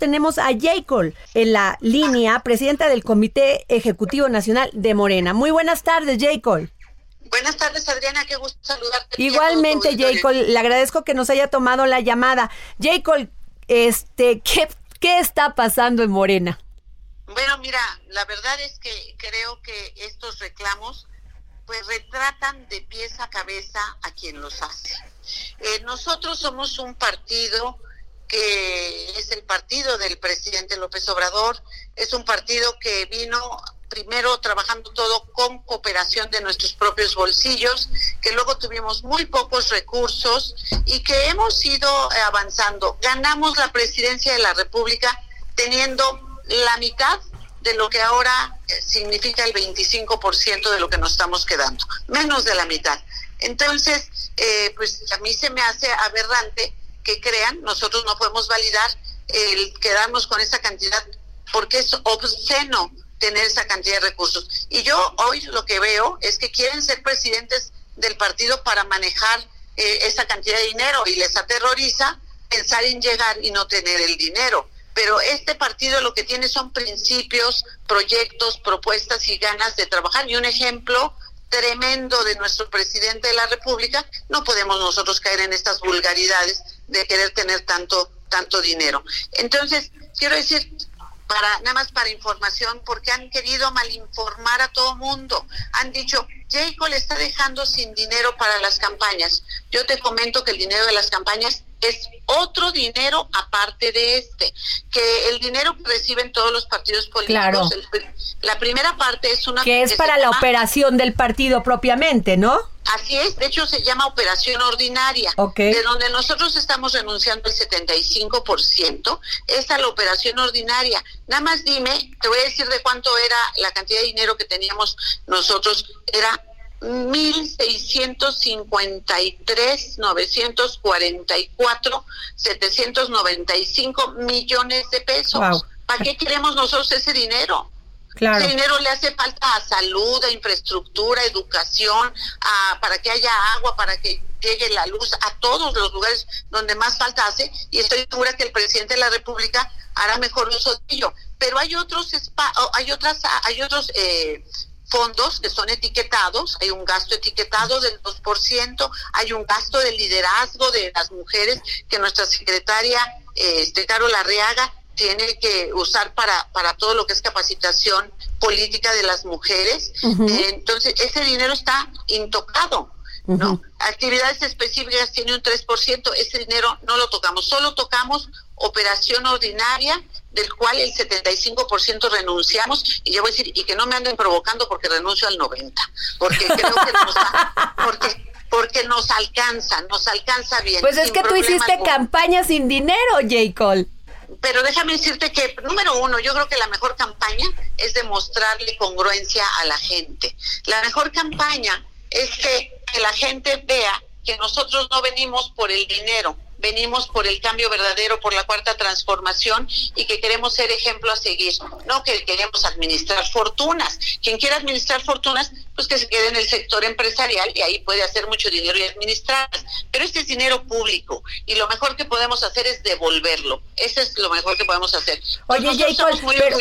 Tenemos a J. en la línea, presidenta del Comité Ejecutivo Nacional de Morena. Muy buenas tardes, J. Buenas tardes, Adriana, qué gusto saludarte. Igualmente, J. le agradezco que nos haya tomado la llamada. J. este, ¿qué, ¿qué está pasando en Morena? Bueno, mira, la verdad es que creo que estos reclamos pues retratan de pies a cabeza a quien los hace. Eh, nosotros somos un partido que el partido del presidente López Obrador, es un partido que vino primero trabajando todo con cooperación de nuestros propios bolsillos, que luego tuvimos muy pocos recursos y que hemos ido avanzando. Ganamos la presidencia de la República teniendo la mitad de lo que ahora eh, significa el 25% de lo que nos estamos quedando, menos de la mitad. Entonces, eh, pues a mí se me hace aberrante que crean, nosotros no podemos validar el quedarnos con esa cantidad porque es obsceno tener esa cantidad de recursos. Y yo hoy lo que veo es que quieren ser presidentes del partido para manejar eh, esa cantidad de dinero y les aterroriza pensar en llegar y no tener el dinero. Pero este partido lo que tiene son principios, proyectos, propuestas y ganas de trabajar. Y un ejemplo tremendo de nuestro presidente de la República, no podemos nosotros caer en estas vulgaridades de querer tener tanto tanto dinero. Entonces, quiero decir, para nada más para información, porque han querido malinformar a todo mundo. Han dicho, Jacob le está dejando sin dinero para las campañas. Yo te comento que el dinero de las campañas es otro dinero aparte de este, que el dinero que reciben todos los partidos políticos, la primera parte es una... Que es para la operación del partido propiamente, ¿no? Así es, de hecho se llama operación ordinaria, de donde nosotros estamos renunciando el 75%, esta es la operación ordinaria. Nada más dime, te voy a decir de cuánto era la cantidad de dinero que teníamos nosotros, era 1.653, 944, 795 millones de pesos. ¿Para qué queremos nosotros ese dinero? Ese dinero le hace falta a salud, a infraestructura, a educación, a, para que haya agua, para que llegue la luz a todos los lugares donde más falta hace y estoy segura que el presidente de la República hará mejor uso de ello. Pero hay otros hay otras hay otros eh, fondos que son etiquetados, hay un gasto etiquetado del 2%, hay un gasto de liderazgo de las mujeres que nuestra secretaria este Carol Arriaga tiene que usar para, para todo lo que es capacitación política de las mujeres. entonces, ese dinero está intocado. ¿No? Actividades específicas tiene un 3%, ese dinero no lo tocamos, solo tocamos operación ordinaria, del cual el 75% renunciamos, y yo voy a decir, y que no me anden provocando porque renuncio al 90%, porque creo que nos, porque, porque nos alcanza, nos alcanza bien. Pues es que tú hiciste campaña sin dinero, J. Cole pero déjame decirte que, número uno, yo creo que la mejor campaña es demostrarle congruencia a la gente. La mejor campaña es que, que la gente vea que nosotros no venimos por el dinero, venimos por el cambio verdadero, por la cuarta transformación y que queremos ser ejemplo a seguir, no que queremos administrar fortunas. Quien quiera administrar fortunas, pues que se quede en el sector empresarial y ahí puede hacer mucho dinero y administrarlas. Pero este es dinero público y lo mejor que podemos hacer es devolverlo. Eso es lo mejor que podemos hacer. Oye, Jacob, pero,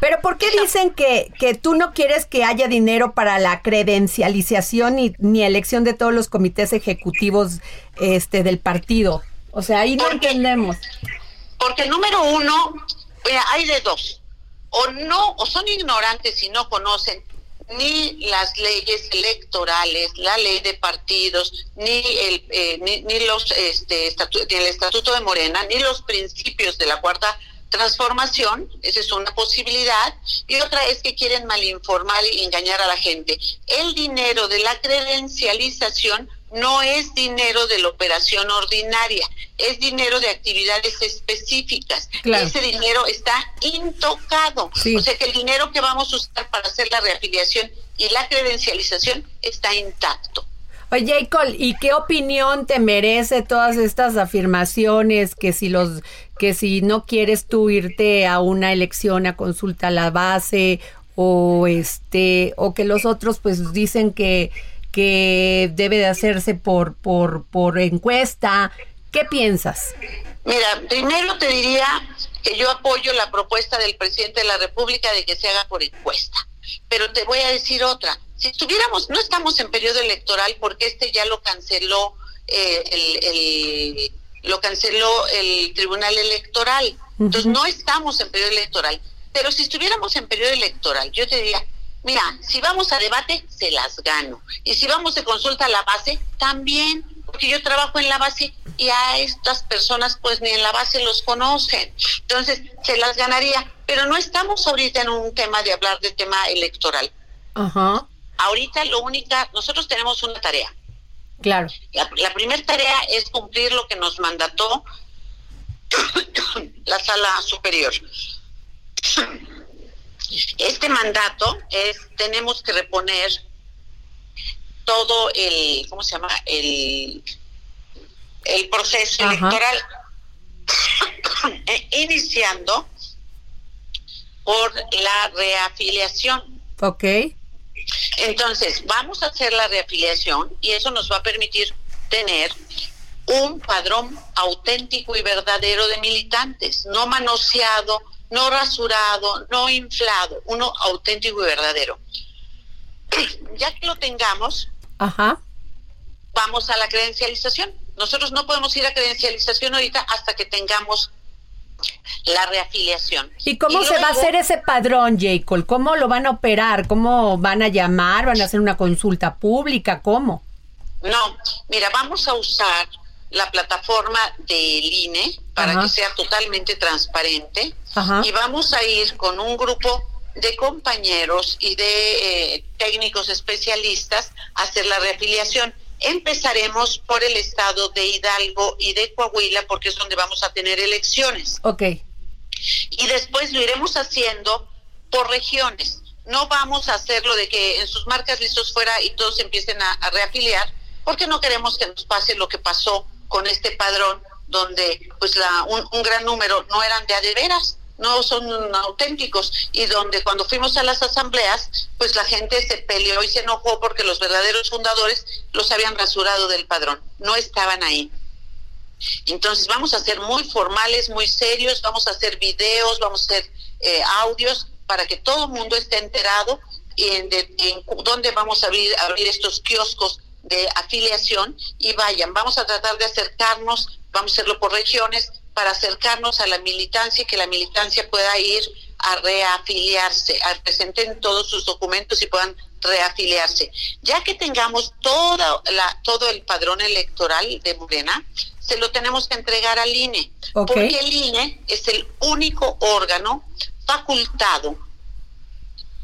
pero ¿por qué dicen que, que tú no quieres que haya dinero para la credencialización ni, ni elección de todos los comités ejecutivos este del partido? O sea, ahí no entendemos. Porque número uno, hay de dos. O no, o son ignorantes y no conocen ni las leyes electorales, la ley de partidos, ni el eh, ni, ni, los este el estatuto de Morena, ni los principios de la cuarta transformación, esa es una posibilidad, y otra es que quieren malinformar y engañar a la gente. El dinero de la credencialización no es dinero de la operación ordinaria, es dinero de actividades específicas. Ese dinero está intocado. O sea que el dinero que vamos a usar para hacer la reafiliación y la credencialización está intacto. Oye, Cole, ¿y qué opinión te merece todas estas afirmaciones que si los que si no quieres tú irte a una elección a consulta a la base o este o que los otros pues dicen que que debe de hacerse por por por encuesta? ¿Qué piensas? Mira, primero te diría que yo apoyo la propuesta del presidente de la República de que se haga por encuesta. Pero te voy a decir otra si estuviéramos, no estamos en periodo electoral porque este ya lo canceló eh, el, lo canceló el Tribunal Electoral. Entonces no estamos en periodo electoral. Pero si estuviéramos en periodo electoral, yo te diría, mira, si vamos a debate, se las gano. Y si vamos de consulta a la base, también, porque yo trabajo en la base y a estas personas pues ni en la base los conocen. Entonces, se las ganaría. Pero no estamos ahorita en un tema de hablar de tema electoral. Ajá. Ahorita lo única, nosotros tenemos una tarea. Claro. La, primera tarea es cumplir lo que nos mandató la sala superior. Este mandato es, tenemos que reponer todo el, ¿cómo se llama? El, el proceso electoral, e, iniciando por la reafiliación. Ok. Entonces, vamos a hacer la reafiliación y eso nos va a permitir tener un padrón auténtico y verdadero de militantes, no manoseado, no rasurado, no inflado, uno auténtico y verdadero. Ya que lo tengamos, vamos a la credencialización. Nosotros no podemos ir a credencialización ahorita hasta que tengamos la reafiliación. ¿Y cómo se va a hacer ese padrón, Jacob? ¿Cómo lo van a operar? ¿Cómo van a llamar? ¿Van a hacer una consulta pública? ¿Cómo? No, mira, vamos a usar la plataforma del INE para que sea totalmente transparente y vamos a ir con un grupo de compañeros y de eh, técnicos especialistas a hacer la reafiliación. Empezaremos por el estado de Hidalgo y de Coahuila porque es donde vamos a tener elecciones. Ok. Y después lo iremos haciendo por regiones. No vamos a hacerlo de que en sus marcas listos fuera y todos empiecen a, reafiliar, porque no queremos que nos pase lo que pasó con este padrón, donde pues la, un, gran número no eran de adeveras no son auténticos. Y donde cuando fuimos a las asambleas, pues la gente se peleó y se enojó porque los verdaderos fundadores los habían rasurado del padrón, no estaban ahí. Entonces vamos a ser muy formales, muy serios, vamos a hacer videos, vamos a hacer eh, audios para que todo el mundo esté enterado en, de, dónde vamos a abrir, abrir estos kioscos de afiliación. Y vayan, vamos a tratar de acercarnos, vamos a hacerlo por regiones, para acercarnos a la militancia y que la militancia pueda ir a reafiliarse, a presenten todos sus documentos y puedan reafiliarse. Ya que tengamos toda la, todo el padrón electoral de Morena, se lo tenemos que entregar al INE, porque el INE es el único órgano facultado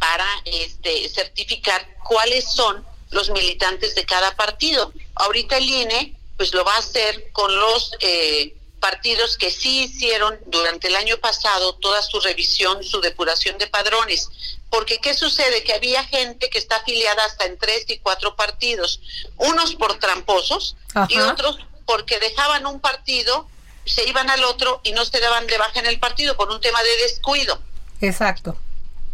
para este, certificar cuáles son los militantes de cada partido. Ahorita el INE pues lo va a hacer con los eh, partidos que sí hicieron durante el año pasado toda su revisión, su depuración de padrones. Porque ¿qué sucede? Que había gente que está afiliada hasta en tres y cuatro partidos, unos por tramposos y otros porque dejaban un partido, se iban al otro y no se daban de baja en el partido por un tema de descuido. Exacto.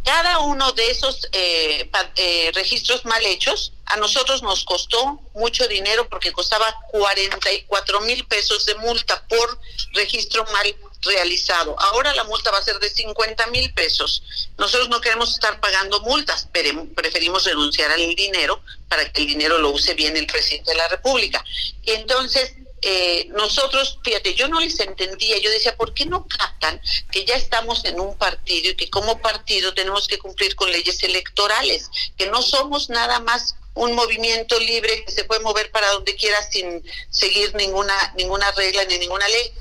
Cada uno de esos eh, eh, registros mal hechos a nosotros nos costó mucho dinero porque costaba 44 mil pesos de multa por registro mal realizado. Ahora la multa va a ser de 50 mil pesos. Nosotros no queremos estar pagando multas, pero preferimos renunciar al dinero para que el dinero lo use bien el presidente de la República. Entonces, eh, nosotros, fíjate, yo no les entendía, yo decía, ¿por qué no captan que ya estamos en un partido y que como partido tenemos que cumplir con leyes electorales, que no somos nada más un movimiento libre que se puede mover para donde quiera sin seguir ninguna ninguna regla ni ninguna ley.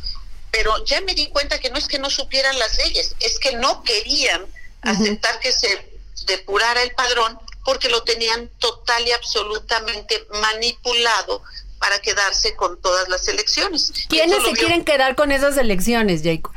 Pero ya me di cuenta que no es que no supieran las leyes, es que no querían aceptar que se depurara el padrón porque lo tenían total y absolutamente manipulado para quedarse con todas las elecciones. ¿Quiénes se quieren quedar con esas elecciones, Jacob?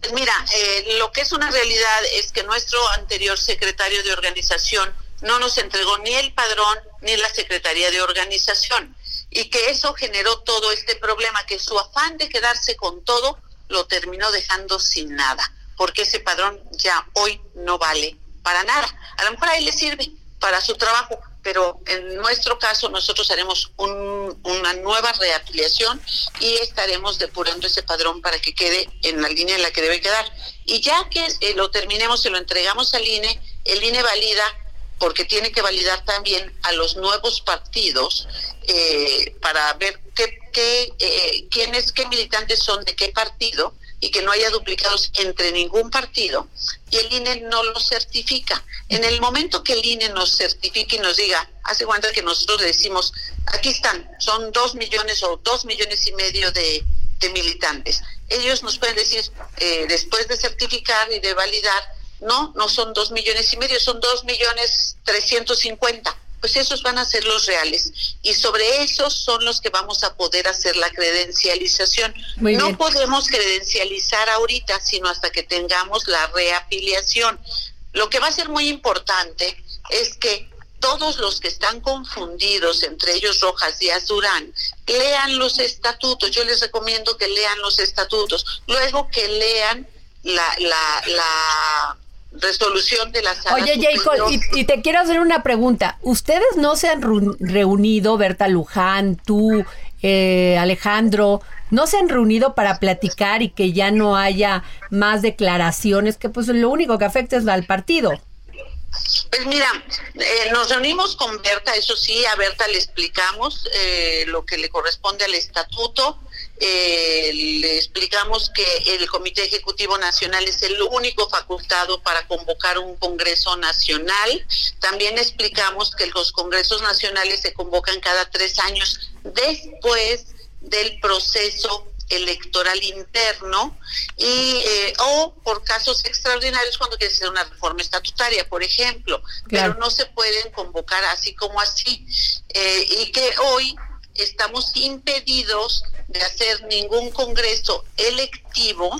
Pues mira, eh, lo que es una realidad es que nuestro anterior secretario de organización no nos entregó ni el padrón ni la Secretaría de Organización y que eso generó todo este problema, que su afán de quedarse con todo lo terminó dejando sin nada, porque ese padrón ya hoy no vale para nada. A lo mejor a él le sirve para su trabajo, pero en nuestro caso nosotros haremos una nueva reafiliación y estaremos depurando ese padrón para que quede en la línea en la que debe quedar. Y ya que eh, lo terminemos y lo entregamos al INE, el INE valida porque tiene que validar también a los nuevos partidos eh, para ver qué, qué, eh, quiénes, qué militantes son de qué partido y que no haya duplicados entre ningún partido y el INE no lo certifica. En el momento que el INE nos certifique y nos diga, hace cuenta que nosotros le decimos, aquí están, son dos millones o dos millones y medio de, de militantes. Ellos nos pueden decir, eh, después de certificar y de validar, no, no son dos millones y medio, son dos millones trescientos cincuenta. Pues esos van a ser los reales. Y sobre esos son los que vamos a poder hacer la credencialización. no podemos credencializar ahorita, sino hasta que tengamos la reafiliación. Lo que va a ser muy importante es que todos los que están confundidos, entre ellos Rojas y Azurán, lean los estatutos. Yo les recomiendo que lean los estatutos. Luego que lean la, la, la resolución de la sala Oye, Jacob, y, te quiero hacer una pregunta. ¿Ustedes no se han reunido, Berta Luján, tú, eh, Alejandro, no se han reunido para platicar y que ya no haya más declaraciones, que pues lo único que afecta es al partido? Pues mira, eh, nos reunimos con Berta, eso sí, a Berta le explicamos eh, lo que le corresponde al estatuto, eh, le explicamos que el Comité Ejecutivo Nacional es el único facultado para convocar un Congreso Nacional. También explicamos que los Congresos Nacionales se convocan cada tres años después del proceso electoral interno y eh, o por casos extraordinarios cuando quiere hacer una reforma estatutaria, por ejemplo, pero no se pueden convocar así como así. Eh, y que hoy estamos impedidos de hacer ningún congreso electivo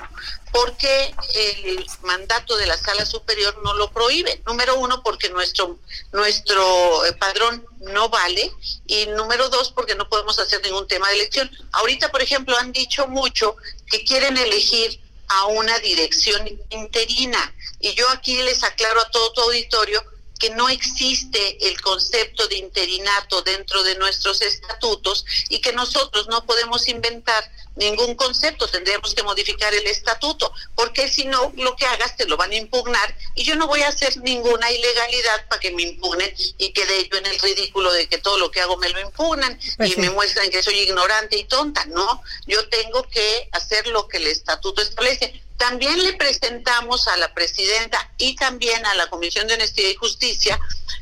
porque el mandato de la sala superior no lo prohíbe. Número uno, porque nuestro, nuestro eh, padrón no vale y número dos, porque no podemos hacer ningún tema de elección. Ahorita, por ejemplo, han dicho mucho que quieren elegir a una dirección interina y yo aquí les aclaro a todo tu auditorio que no existe el concepto de interinato dentro de nuestros estatutos y que nosotros no podemos inventar ningún concepto, tendríamos que modificar el estatuto, porque si no, lo que hagas te lo van a impugnar y yo no voy a hacer ninguna ilegalidad para que me impugnen y quede yo en el ridículo de que todo lo que hago me lo impugnan pues y me muestran que soy ignorante y tonta, ¿no? Yo tengo que hacer lo que el estatuto establece. También le presentamos a la presidenta y también a la Comisión de Honestidad y Justicia,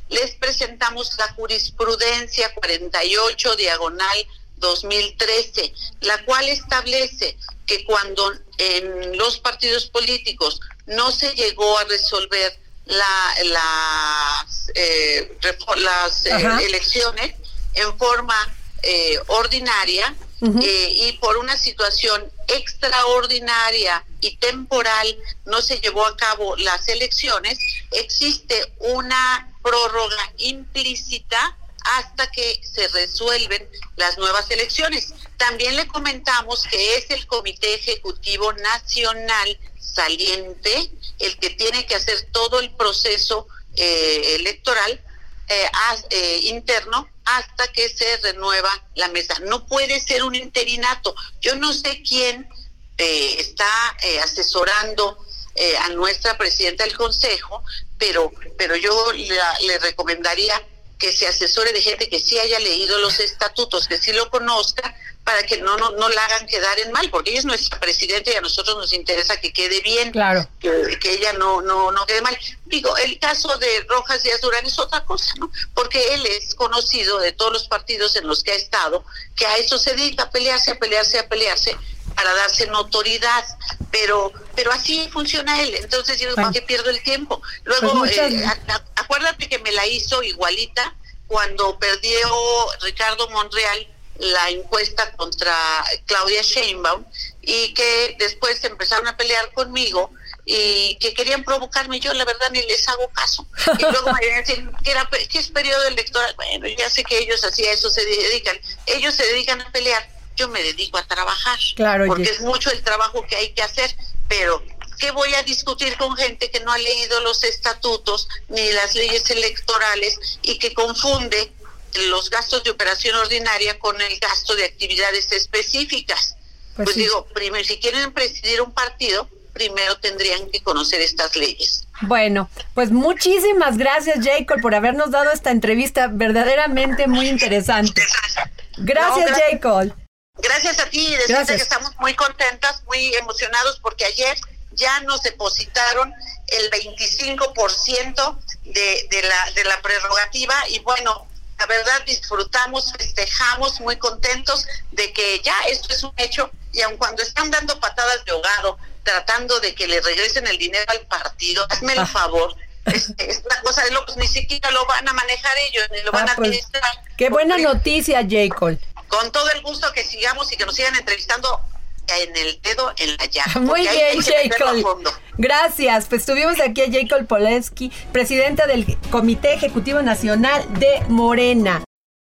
les presentamos la jurisprudencia 48 diagonal 2013, la cual establece que cuando en los partidos políticos no se llegó a resolver la, las, eh, las eh, elecciones en forma eh, ordinaria, eh, y por una situación extraordinaria y temporal no se llevó a cabo las elecciones, existe una prórroga implícita hasta que se resuelven las nuevas elecciones. También le comentamos que es el Comité Ejecutivo Nacional saliente el que tiene que hacer todo el proceso eh, electoral eh, interno hasta que se renueva la mesa. No puede ser un interinato. Yo no sé quién eh, está eh, asesorando eh, a nuestra presidenta del Consejo, pero, pero yo le recomendaría que se asesore de gente que sí haya leído los estatutos, que sí lo conozca, para que no, no, no la hagan quedar en mal, porque ella es nuestra presidenta y a nosotros nos interesa que quede bien, claro. que, ella no, no, no quede mal. Digo, el caso de Rojas Díaz Durán es otra cosa, ¿no? Porque él es conocido de todos los partidos en los que ha estado, que a eso se dedica, a pelearse, a pelearse, a pelearse, para darse notoriedad, pero pero así funciona él, entonces yo ¿para qué pierdo el tiempo? Luego, pues eh, acuérdate que me la hizo igualita cuando perdió Ricardo Monreal la encuesta contra Claudia Sheinbaum y que después empezaron a pelear conmigo y que querían provocarme, yo la verdad ni les hago caso. Y luego me decían que, era, que es periodo electoral, bueno, ya sé que ellos así a eso se dedican, ellos se dedican a pelear, yo me dedico a trabajar, claro, porque es mucho el trabajo que hay que hacer, pero ¿qué voy a discutir con gente que no ha leído los estatutos ni las leyes electorales y que confunde los gastos de operación ordinaria con el gasto de actividades específicas? Pues, pues digo, primero, si quieren presidir un partido, primero tendrían que conocer estas leyes. Bueno, pues muchísimas gracias Jacob por habernos dado esta entrevista verdaderamente muy interesante. Gracias, Jacob. Gracias a ti, decirte que estamos muy contentas, muy emocionados porque ayer ya nos depositaron el 25% de, de, la, de la prerrogativa y bueno, la verdad disfrutamos, festejamos muy contentos de que ya esto es un hecho y aun cuando están dando patadas de ahogado, tratando de que le regresen el dinero al partido, hazme el ah. favor. Es, la cosa de locos, ni siquiera lo van a manejar ellos, ni lo van a ah, pues, administrar. qué buena noticia, Jacob. Con todo el gusto que sigamos y que nos sigan entrevistando en el dedo en la llave. Muy bien, Jacob. Gracias. Pues tuvimos aquí a Jacob Poleski, presidenta del Comité Ejecutivo Nacional de Morena.